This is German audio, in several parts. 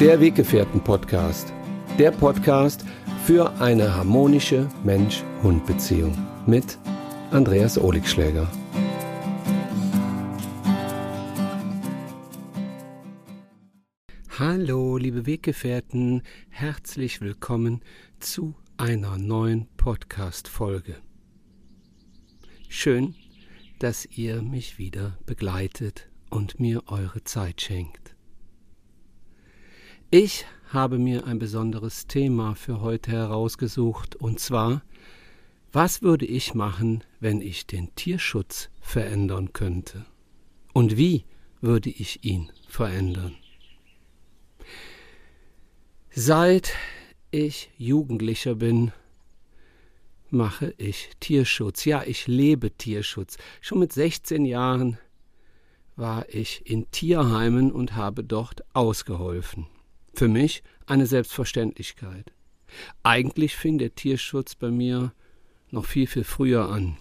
Der Weggefährten-Podcast. Der Podcast für eine harmonische Mensch-Hund-Beziehung mit Andreas Oligschläger. Hallo, liebe Weggefährten, herzlich willkommen zu einer neuen Podcast-Folge. Schön, dass ihr mich wieder begleitet und mir eure Zeit schenkt. Ich habe mir ein besonderes Thema für heute herausgesucht, und zwar, was würde ich machen, wenn ich den Tierschutz verändern könnte? Und wie würde ich ihn verändern? Seit ich Jugendlicher bin, mache ich Tierschutz. Ja, ich lebe Tierschutz. Schon mit 16 Jahren war ich in Tierheimen und habe dort ausgeholfen. Für mich eine Selbstverständlichkeit. Eigentlich fing der Tierschutz bei mir noch viel, viel früher an.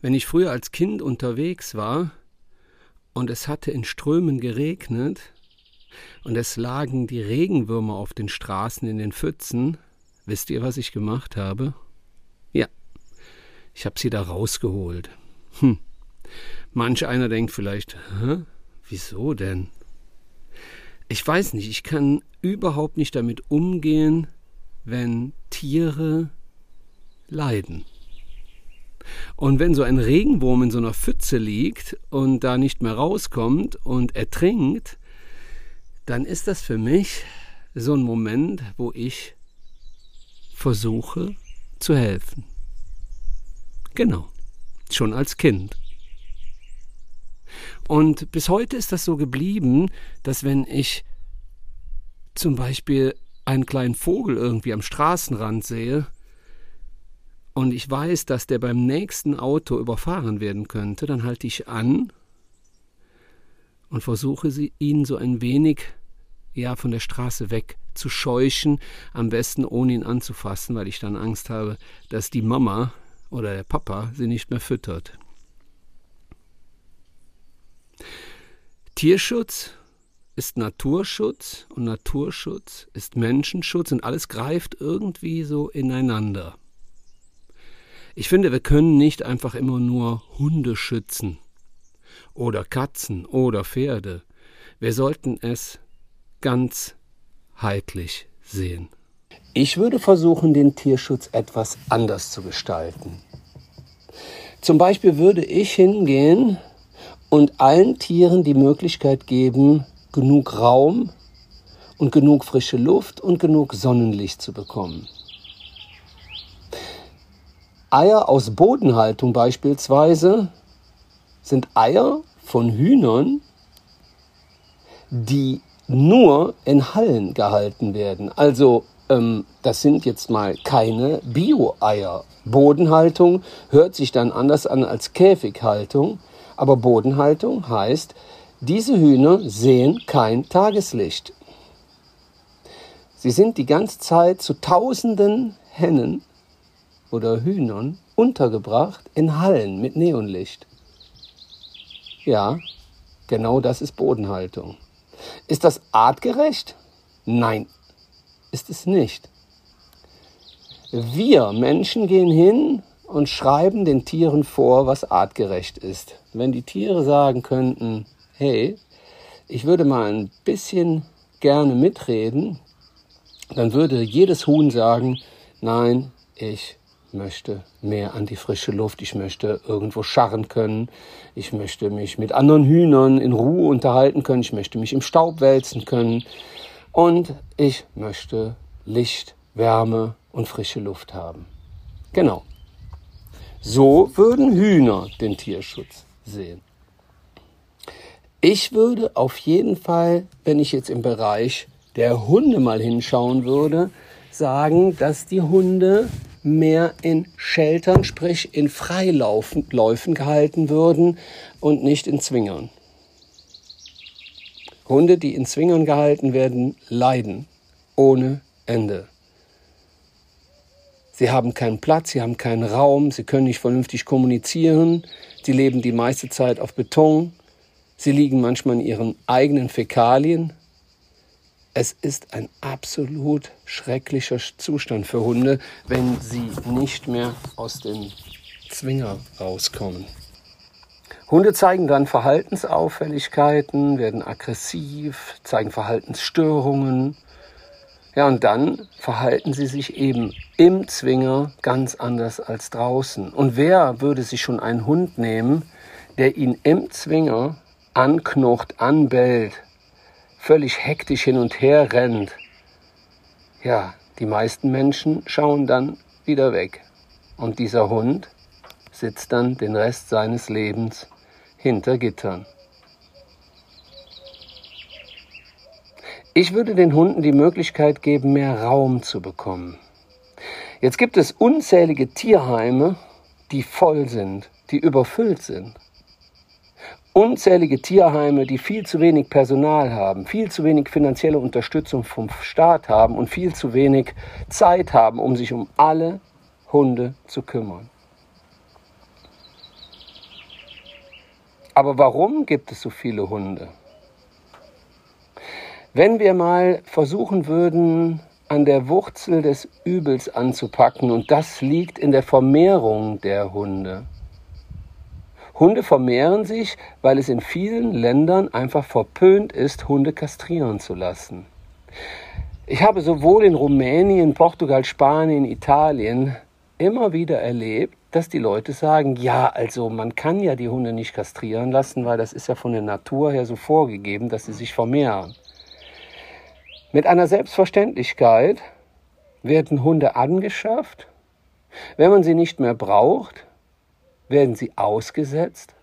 Wenn ich früher als Kind unterwegs war und es hatte in Strömen geregnet und es lagen die Regenwürmer auf den Straßen in den Pfützen, wisst ihr, was ich gemacht habe? Ja, ich habe sie da rausgeholt. Hm. Manch einer denkt vielleicht, Hä? wieso denn? Ich weiß nicht, ich kann überhaupt nicht damit umgehen, wenn Tiere leiden. Und wenn so ein Regenwurm in so einer Pfütze liegt und da nicht mehr rauskommt und ertrinkt, dann ist das für mich so ein Moment, wo ich versuche zu helfen. Genau, schon als Kind. Und bis heute ist das so geblieben, dass wenn ich zum Beispiel einen kleinen Vogel irgendwie am Straßenrand sehe und ich weiß, dass der beim nächsten Auto überfahren werden könnte, dann halte ich an und versuche sie, ihn so ein wenig ja von der Straße weg zu scheuchen, am besten ohne ihn anzufassen, weil ich dann Angst habe, dass die Mama oder der Papa sie nicht mehr füttert. Tierschutz ist Naturschutz und Naturschutz ist Menschenschutz und alles greift irgendwie so ineinander. Ich finde, wir können nicht einfach immer nur Hunde schützen oder Katzen oder Pferde. Wir sollten es ganzheitlich sehen. Ich würde versuchen, den Tierschutz etwas anders zu gestalten. Zum Beispiel würde ich hingehen und allen Tieren die Möglichkeit geben, genug Raum und genug frische Luft und genug Sonnenlicht zu bekommen. Eier aus Bodenhaltung beispielsweise sind Eier von Hühnern, die nur in Hallen gehalten werden. Also ähm, das sind jetzt mal keine Bio-Eier. Bodenhaltung hört sich dann anders an als Käfighaltung. Aber Bodenhaltung heißt, diese Hühner sehen kein Tageslicht. Sie sind die ganze Zeit zu tausenden Hennen oder Hühnern untergebracht in Hallen mit Neonlicht. Ja, genau das ist Bodenhaltung. Ist das artgerecht? Nein, ist es nicht. Wir Menschen gehen hin und schreiben den Tieren vor, was artgerecht ist. Wenn die Tiere sagen könnten, hey, ich würde mal ein bisschen gerne mitreden, dann würde jedes Huhn sagen, nein, ich möchte mehr an die frische Luft, ich möchte irgendwo scharren können, ich möchte mich mit anderen Hühnern in Ruhe unterhalten können, ich möchte mich im Staub wälzen können und ich möchte Licht, Wärme und frische Luft haben. Genau. So würden Hühner den Tierschutz sehen. Ich würde auf jeden Fall, wenn ich jetzt im Bereich der Hunde mal hinschauen würde, sagen, dass die Hunde mehr in Sheltern, sprich in Freiläufen gehalten würden und nicht in Zwingern. Hunde, die in Zwingern gehalten werden, leiden ohne Ende. Sie haben keinen Platz, sie haben keinen Raum, sie können nicht vernünftig kommunizieren, sie leben die meiste Zeit auf Beton, sie liegen manchmal in ihren eigenen Fäkalien es ist ein absolut schrecklicher Zustand für Hunde, wenn sie nicht mehr aus dem Zwinger rauskommen. Hunde zeigen dann Verhaltensauffälligkeiten, werden aggressiv, zeigen Verhaltensstörungen. Ja, und dann verhalten sie sich eben im Zwinger ganz anders als draußen. Und wer würde sich schon einen Hund nehmen, der ihn im Zwinger anknocht, anbellt, völlig hektisch hin und her rennt? Ja, die meisten Menschen schauen dann wieder weg. Und dieser Hund sitzt dann den Rest seines Lebens hinter Gittern. Ich würde den Hunden die Möglichkeit geben, mehr Raum zu bekommen. Jetzt gibt es unzählige Tierheime, die voll sind, die überfüllt sind. Unzählige Tierheime, die viel zu wenig Personal haben, viel zu wenig finanzielle Unterstützung vom Staat haben und viel zu wenig Zeit haben, um sich um alle Hunde zu kümmern. Aber warum gibt es so viele Hunde? Wenn wir mal versuchen würden, an der Wurzel des Übels anzupacken, und das liegt in der Vermehrung der Hunde. Hunde vermehren sich, weil es in vielen Ländern einfach verpönt ist, Hunde kastrieren zu lassen. Ich habe sowohl in Rumänien, Portugal, Spanien, Italien immer wieder erlebt, dass die Leute sagen, ja, also man kann ja die Hunde nicht kastrieren lassen, weil das ist ja von der Natur her so vorgegeben, dass sie sich vermehren. Mit einer Selbstverständlichkeit werden Hunde angeschafft. Wenn man sie nicht mehr braucht, werden sie ausgesetzt,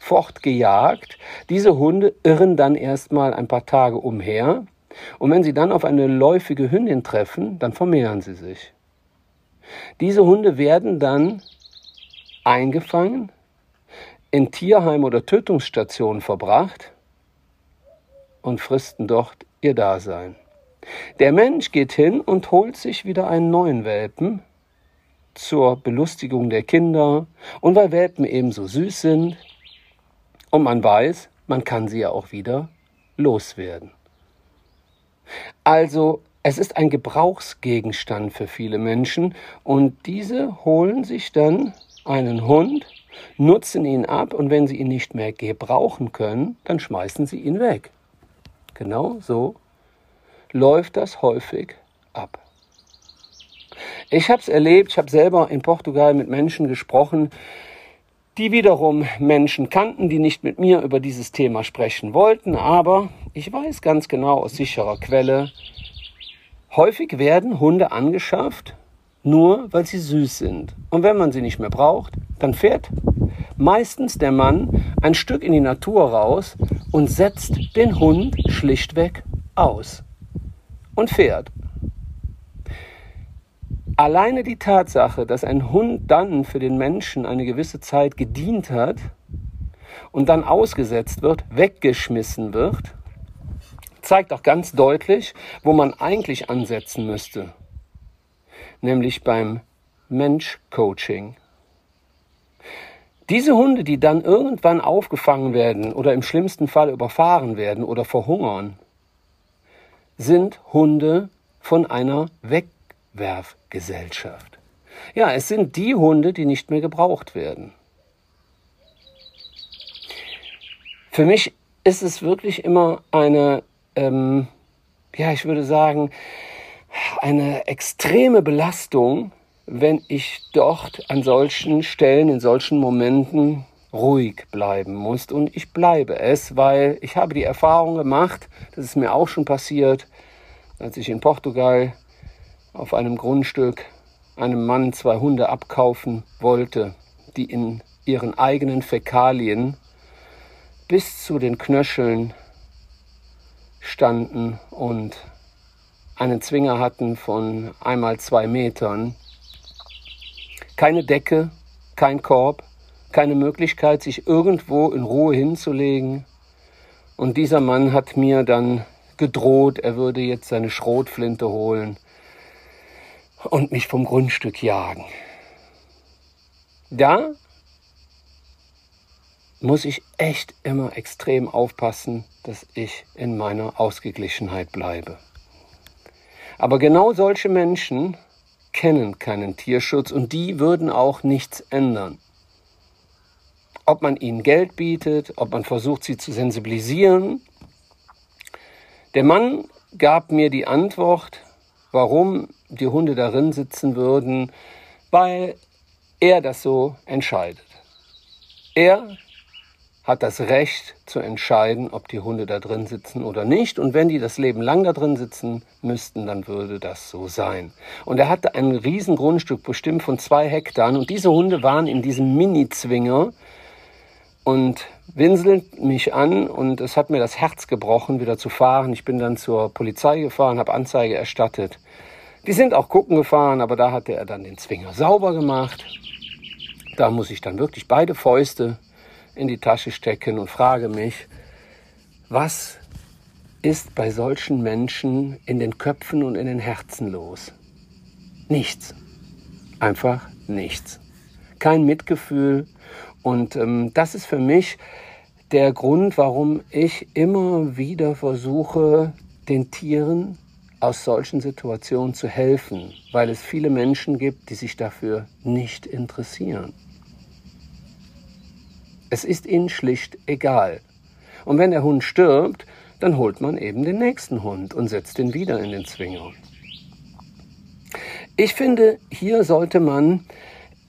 fortgejagt. Diese Hunde irren dann erstmal ein paar Tage umher. Und wenn sie dann auf eine läufige Hündin treffen, dann vermehren sie sich. Diese Hunde werden dann eingefangen, in Tierheim oder Tötungsstationen verbracht und fristen dort ihr Dasein. Der Mensch geht hin und holt sich wieder einen neuen Welpen zur Belustigung der Kinder und weil Welpen ebenso süß sind und man weiß, man kann sie ja auch wieder loswerden. Also es ist ein Gebrauchsgegenstand für viele Menschen und diese holen sich dann einen Hund, nutzen ihn ab und wenn sie ihn nicht mehr gebrauchen können, dann schmeißen sie ihn weg. Genau so läuft das häufig ab. Ich habe es erlebt, ich habe selber in Portugal mit Menschen gesprochen, die wiederum Menschen kannten, die nicht mit mir über dieses Thema sprechen wollten, aber ich weiß ganz genau aus sicherer Quelle, Häufig werden Hunde angeschafft, nur weil sie süß sind. Und wenn man sie nicht mehr braucht, dann fährt meistens der Mann ein Stück in die Natur raus und setzt den Hund schlichtweg aus und fährt. Alleine die Tatsache, dass ein Hund dann für den Menschen eine gewisse Zeit gedient hat und dann ausgesetzt wird, weggeschmissen wird, zeigt auch ganz deutlich, wo man eigentlich ansetzen müsste, nämlich beim Mensch-Coaching. Diese Hunde, die dann irgendwann aufgefangen werden oder im schlimmsten Fall überfahren werden oder verhungern, sind Hunde von einer Wegwerfgesellschaft. Ja, es sind die Hunde, die nicht mehr gebraucht werden. Für mich ist es wirklich immer eine ähm, ja, ich würde sagen, eine extreme Belastung, wenn ich dort an solchen Stellen, in solchen Momenten ruhig bleiben muss. Und ich bleibe es, weil ich habe die Erfahrung gemacht, das ist mir auch schon passiert, als ich in Portugal auf einem Grundstück einem Mann zwei Hunde abkaufen wollte, die in ihren eigenen Fäkalien bis zu den Knöcheln standen und einen Zwinger hatten von einmal zwei Metern. Keine Decke, kein Korb, keine Möglichkeit, sich irgendwo in Ruhe hinzulegen. Und dieser Mann hat mir dann gedroht, er würde jetzt seine Schrotflinte holen und mich vom Grundstück jagen. Da muss ich echt immer extrem aufpassen, dass ich in meiner Ausgeglichenheit bleibe. Aber genau solche Menschen kennen keinen Tierschutz und die würden auch nichts ändern. Ob man ihnen Geld bietet, ob man versucht, sie zu sensibilisieren. Der Mann gab mir die Antwort, warum die Hunde darin sitzen würden, weil er das so entscheidet. Er hat das Recht zu entscheiden, ob die Hunde da drin sitzen oder nicht. Und wenn die das Leben lang da drin sitzen müssten, dann würde das so sein. Und er hatte ein Riesengrundstück bestimmt von zwei Hektar. Und diese Hunde waren in diesem Mini-Zwinger und winselt mich an und es hat mir das Herz gebrochen, wieder zu fahren. Ich bin dann zur Polizei gefahren, habe Anzeige erstattet. Die sind auch gucken gefahren, aber da hatte er dann den Zwinger sauber gemacht. Da muss ich dann wirklich beide Fäuste in die Tasche stecken und frage mich, was ist bei solchen Menschen in den Köpfen und in den Herzen los? Nichts. Einfach nichts. Kein Mitgefühl. Und ähm, das ist für mich der Grund, warum ich immer wieder versuche, den Tieren aus solchen Situationen zu helfen, weil es viele Menschen gibt, die sich dafür nicht interessieren. Es ist ihnen schlicht egal. Und wenn der Hund stirbt, dann holt man eben den nächsten Hund und setzt ihn wieder in den Zwinger. Ich finde, hier sollte man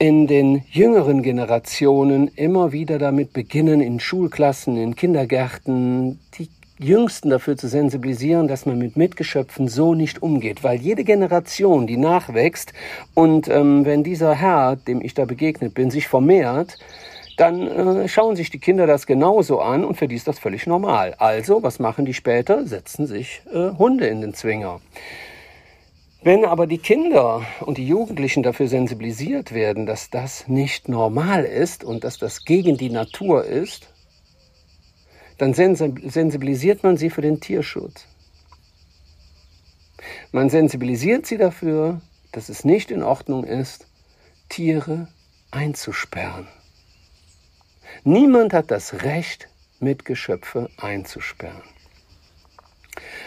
in den jüngeren Generationen immer wieder damit beginnen, in Schulklassen, in Kindergärten, die Jüngsten dafür zu sensibilisieren, dass man mit Mitgeschöpfen so nicht umgeht, weil jede Generation, die nachwächst und ähm, wenn dieser Herr, dem ich da begegnet bin, sich vermehrt, dann äh, schauen sich die Kinder das genauso an und für die ist das völlig normal. Also, was machen die später? Setzen sich äh, Hunde in den Zwinger. Wenn aber die Kinder und die Jugendlichen dafür sensibilisiert werden, dass das nicht normal ist und dass das gegen die Natur ist, dann sensibilisiert man sie für den Tierschutz. Man sensibilisiert sie dafür, dass es nicht in Ordnung ist, Tiere einzusperren. Niemand hat das Recht, Mitgeschöpfe einzusperren.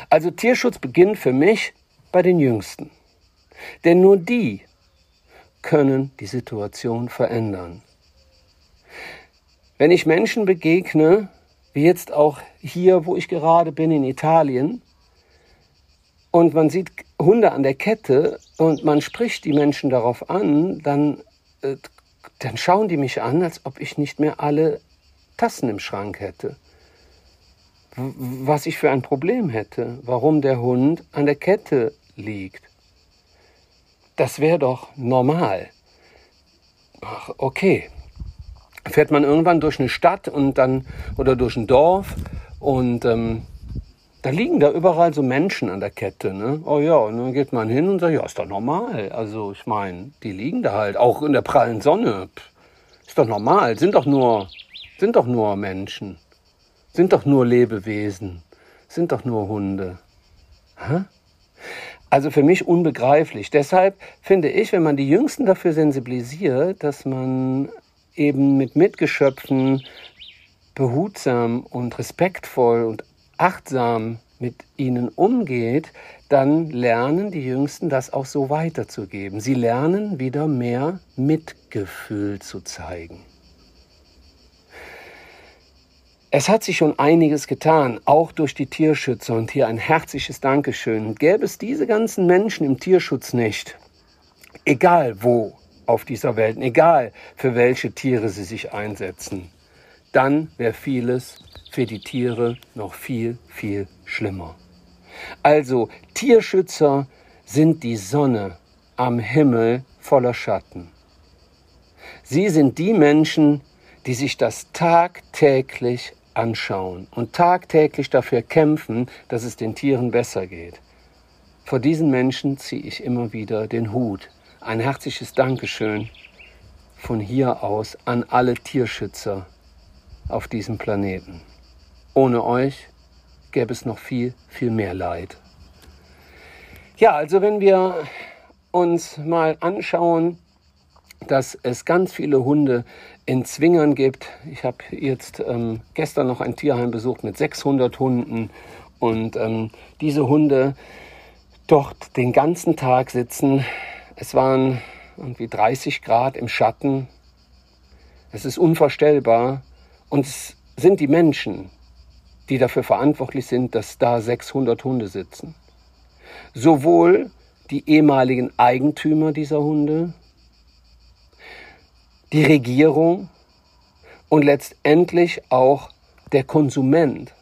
Also Tierschutz beginnt für mich bei den Jüngsten. Denn nur die können die Situation verändern. Wenn ich Menschen begegne, wie jetzt auch hier, wo ich gerade bin in Italien, und man sieht Hunde an der Kette und man spricht die Menschen darauf an, dann äh, dann schauen die mich an, als ob ich nicht mehr alle Tassen im Schrank hätte. Was ich für ein Problem hätte, warum der Hund an der Kette liegt. Das wäre doch normal. Ach, okay. Fährt man irgendwann durch eine Stadt und dann oder durch ein Dorf und ähm, da liegen da überall so Menschen an der Kette, ne? Oh ja, und dann geht man hin und sagt, ja, ist doch normal. Also ich meine, die liegen da halt, auch in der prallen Sonne. Ist doch normal, sind doch nur, sind doch nur Menschen. Sind doch nur Lebewesen. Sind doch nur Hunde. Hä? Also für mich unbegreiflich. Deshalb finde ich, wenn man die Jüngsten dafür sensibilisiert, dass man eben mit Mitgeschöpfen behutsam und respektvoll und achtsam mit ihnen umgeht, dann lernen die Jüngsten das auch so weiterzugeben. Sie lernen wieder mehr Mitgefühl zu zeigen. Es hat sich schon einiges getan, auch durch die Tierschützer und hier ein herzliches Dankeschön. Gäbe es diese ganzen Menschen im Tierschutz nicht, egal wo auf dieser Welt, egal für welche Tiere sie sich einsetzen, dann wäre vieles für die Tiere noch viel, viel schlimmer. Also Tierschützer sind die Sonne am Himmel voller Schatten. Sie sind die Menschen, die sich das tagtäglich anschauen und tagtäglich dafür kämpfen, dass es den Tieren besser geht. Vor diesen Menschen ziehe ich immer wieder den Hut. Ein herzliches Dankeschön von hier aus an alle Tierschützer auf diesem Planeten. Ohne euch gäbe es noch viel, viel mehr Leid. Ja, also wenn wir uns mal anschauen, dass es ganz viele Hunde in Zwingern gibt. Ich habe jetzt ähm, gestern noch ein Tierheim besucht mit 600 Hunden und ähm, diese Hunde dort den ganzen Tag sitzen. Es waren irgendwie 30 Grad im Schatten. Es ist unvorstellbar. Und es sind die Menschen, die dafür verantwortlich sind, dass da 600 Hunde sitzen. Sowohl die ehemaligen Eigentümer dieser Hunde, die Regierung und letztendlich auch der Konsument,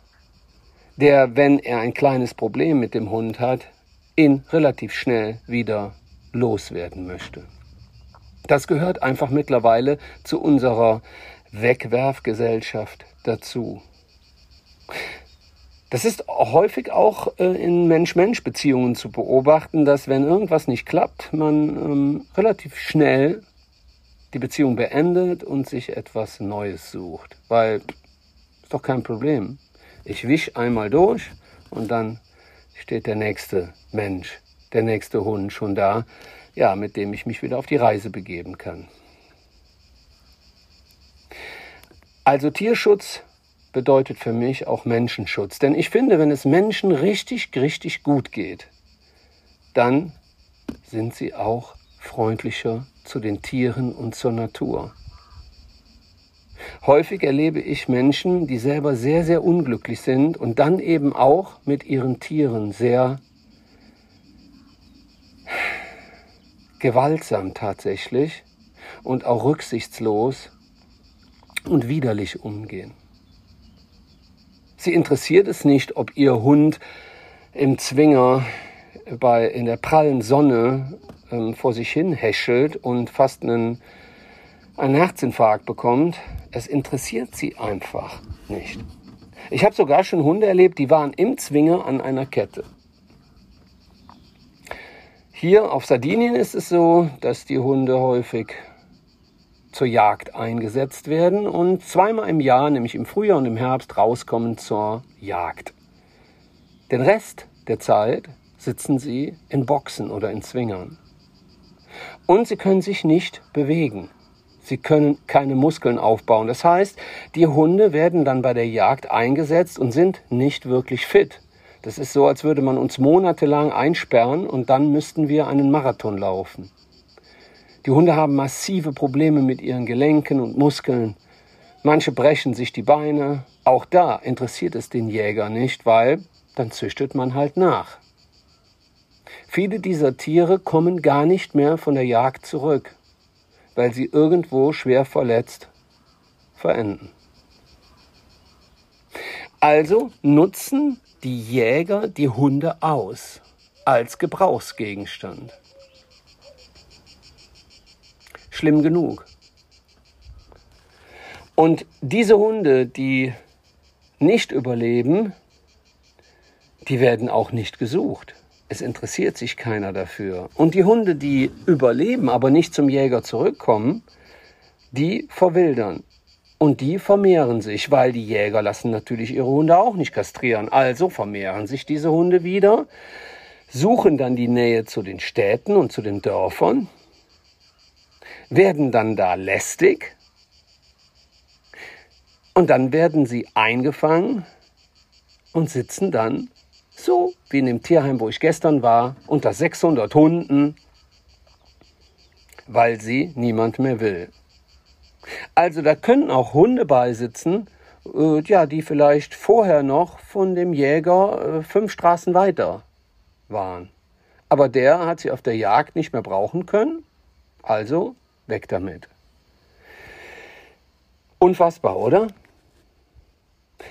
der, wenn er ein kleines Problem mit dem Hund hat, ihn relativ schnell wieder loswerden möchte. Das gehört einfach mittlerweile zu unserer Wegwerfgesellschaft dazu. Das ist häufig auch äh, in Mensch-Mensch-Beziehungen zu beobachten, dass wenn irgendwas nicht klappt, man ähm, relativ schnell die Beziehung beendet und sich etwas Neues sucht. Weil ist doch kein Problem. Ich wisch einmal durch und dann steht der nächste Mensch, der nächste Hund schon da, ja, mit dem ich mich wieder auf die Reise begeben kann. Also Tierschutz bedeutet für mich auch Menschenschutz. Denn ich finde, wenn es Menschen richtig, richtig gut geht, dann sind sie auch freundlicher zu den Tieren und zur Natur. Häufig erlebe ich Menschen, die selber sehr, sehr unglücklich sind und dann eben auch mit ihren Tieren sehr gewaltsam tatsächlich und auch rücksichtslos und widerlich umgehen. Sie interessiert es nicht, ob ihr Hund im Zwinger bei, in der prallen Sonne ähm, vor sich hin häschelt und fast einen, einen Herzinfarkt bekommt. Es interessiert sie einfach nicht. Ich habe sogar schon Hunde erlebt, die waren im Zwinger an einer Kette. Hier auf Sardinien ist es so, dass die Hunde häufig zur Jagd eingesetzt werden und zweimal im Jahr, nämlich im Frühjahr und im Herbst, rauskommen zur Jagd. Den Rest der Zeit sitzen sie in Boxen oder in Zwingern. Und sie können sich nicht bewegen. Sie können keine Muskeln aufbauen. Das heißt, die Hunde werden dann bei der Jagd eingesetzt und sind nicht wirklich fit. Das ist so, als würde man uns monatelang einsperren und dann müssten wir einen Marathon laufen. Die Hunde haben massive Probleme mit ihren Gelenken und Muskeln. Manche brechen sich die Beine. Auch da interessiert es den Jäger nicht, weil dann züchtet man halt nach. Viele dieser Tiere kommen gar nicht mehr von der Jagd zurück, weil sie irgendwo schwer verletzt verenden. Also nutzen die Jäger die Hunde aus als Gebrauchsgegenstand schlimm genug. Und diese Hunde, die nicht überleben, die werden auch nicht gesucht. Es interessiert sich keiner dafür. Und die Hunde, die überleben, aber nicht zum Jäger zurückkommen, die verwildern. Und die vermehren sich, weil die Jäger lassen natürlich ihre Hunde auch nicht kastrieren. Also vermehren sich diese Hunde wieder, suchen dann die Nähe zu den Städten und zu den Dörfern werden dann da lästig und dann werden sie eingefangen und sitzen dann so wie in dem Tierheim, wo ich gestern war, unter 600 Hunden, weil sie niemand mehr will. Also da können auch Hunde beisitzen, äh, ja, die vielleicht vorher noch von dem Jäger äh, fünf Straßen weiter waren. Aber der hat sie auf der Jagd nicht mehr brauchen können, also Weg damit. Unfassbar, oder?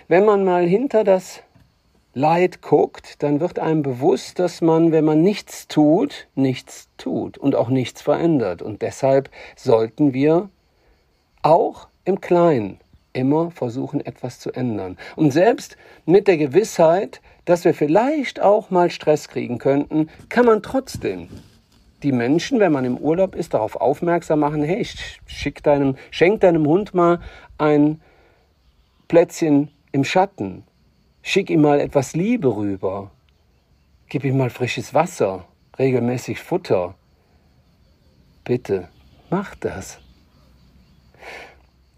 Wenn man mal hinter das Leid guckt, dann wird einem bewusst, dass man, wenn man nichts tut, nichts tut und auch nichts verändert. Und deshalb sollten wir auch im Kleinen immer versuchen, etwas zu ändern. Und selbst mit der Gewissheit, dass wir vielleicht auch mal Stress kriegen könnten, kann man trotzdem die Menschen, wenn man im Urlaub ist, darauf aufmerksam machen, hey, schick deinem, schenk deinem Hund mal ein Plätzchen im Schatten. Schick ihm mal etwas Liebe rüber. Gib ihm mal frisches Wasser, regelmäßig Futter. Bitte. macht das.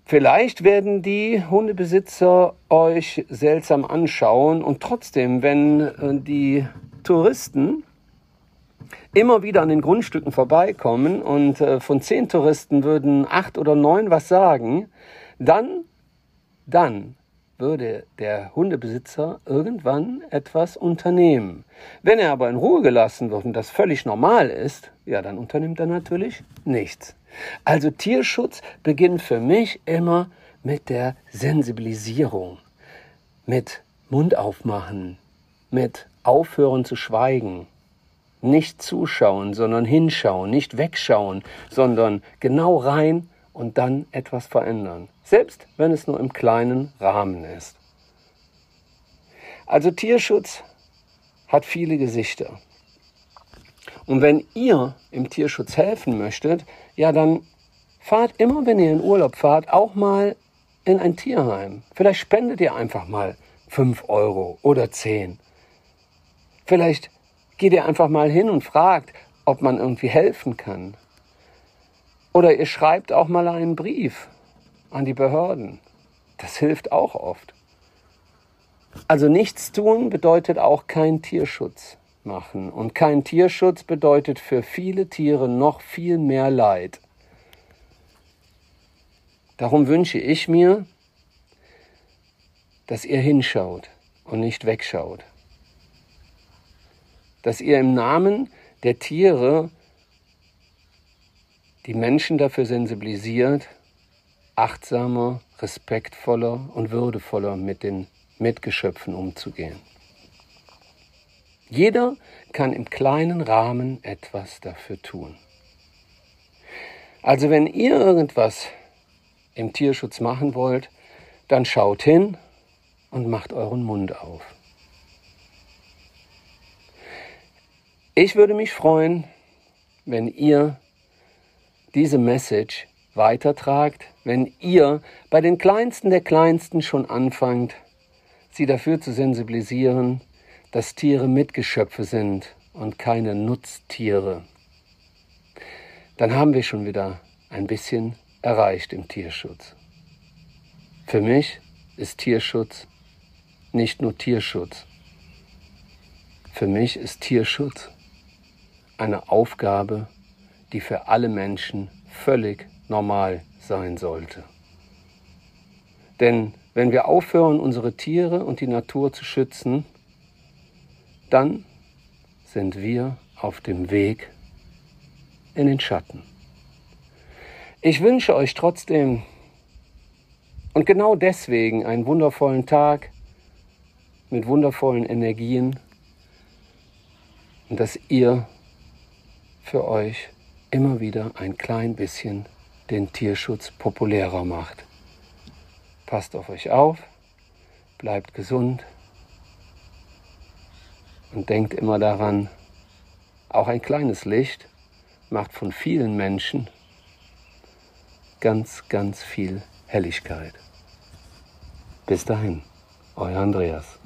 Vielleicht werden die Hundebesitzer euch seltsam anschauen und trotzdem, wenn äh, die Touristen immer wieder an den Grundstücken vorbeikommen und äh, von zehn Touristen würden acht oder neun was sagen, dann, dann würde der Hundebesitzer irgendwann etwas unternehmen. Wenn er aber in Ruhe gelassen wird und das völlig normal ist, ja, dann unternimmt er natürlich nichts. Also Tierschutz beginnt für mich immer mit der Sensibilisierung, mit Mund aufmachen, mit aufhören zu schweigen, nicht zuschauen, sondern hinschauen, nicht wegschauen, sondern genau rein und dann etwas verändern, selbst wenn es nur im kleinen Rahmen ist. Also Tierschutz hat viele Gesichter. Und wenn ihr im Tierschutz helfen möchtet, ja, dann fahrt immer, wenn ihr in Urlaub fahrt, auch mal in ein Tierheim. Vielleicht spendet ihr einfach mal 5 Euro oder 10. Vielleicht geht ihr einfach mal hin und fragt, ob man irgendwie helfen kann. Oder ihr schreibt auch mal einen Brief an die Behörden. Das hilft auch oft. Also nichts tun bedeutet auch kein Tierschutz machen. Und kein Tierschutz bedeutet für viele Tiere noch viel mehr Leid. Darum wünsche ich mir, dass ihr hinschaut und nicht wegschaut. Dass ihr im Namen der Tiere die Menschen dafür sensibilisiert, achtsamer, respektvoller und würdevoller mit den Mitgeschöpfen umzugehen. Jeder kann im kleinen Rahmen etwas dafür tun. Also wenn ihr irgendwas im Tierschutz machen wollt, dann schaut hin und macht euren Mund auf. Ich würde mich freuen, wenn ihr diese Message weitertragt, wenn ihr bei den Kleinsten der Kleinsten schon anfangt, sie dafür zu sensibilisieren, dass Tiere Mitgeschöpfe sind und keine Nutztiere, dann haben wir schon wieder ein bisschen erreicht im Tierschutz. Für mich ist Tierschutz nicht nur Tierschutz. Für mich ist Tierschutz eine Aufgabe, die für alle Menschen völlig normal sein sollte. Denn wenn wir aufhören, unsere Tiere und die Natur zu schützen, dann sind wir auf dem Weg in den Schatten. Ich wünsche euch trotzdem und genau deswegen einen wundervollen Tag mit wundervollen Energien und dass ihr für euch immer wieder ein klein bisschen den Tierschutz populärer macht. Passt auf euch auf, bleibt gesund und denkt immer daran, auch ein kleines Licht macht von vielen Menschen ganz, ganz viel Helligkeit. Bis dahin, euer Andreas.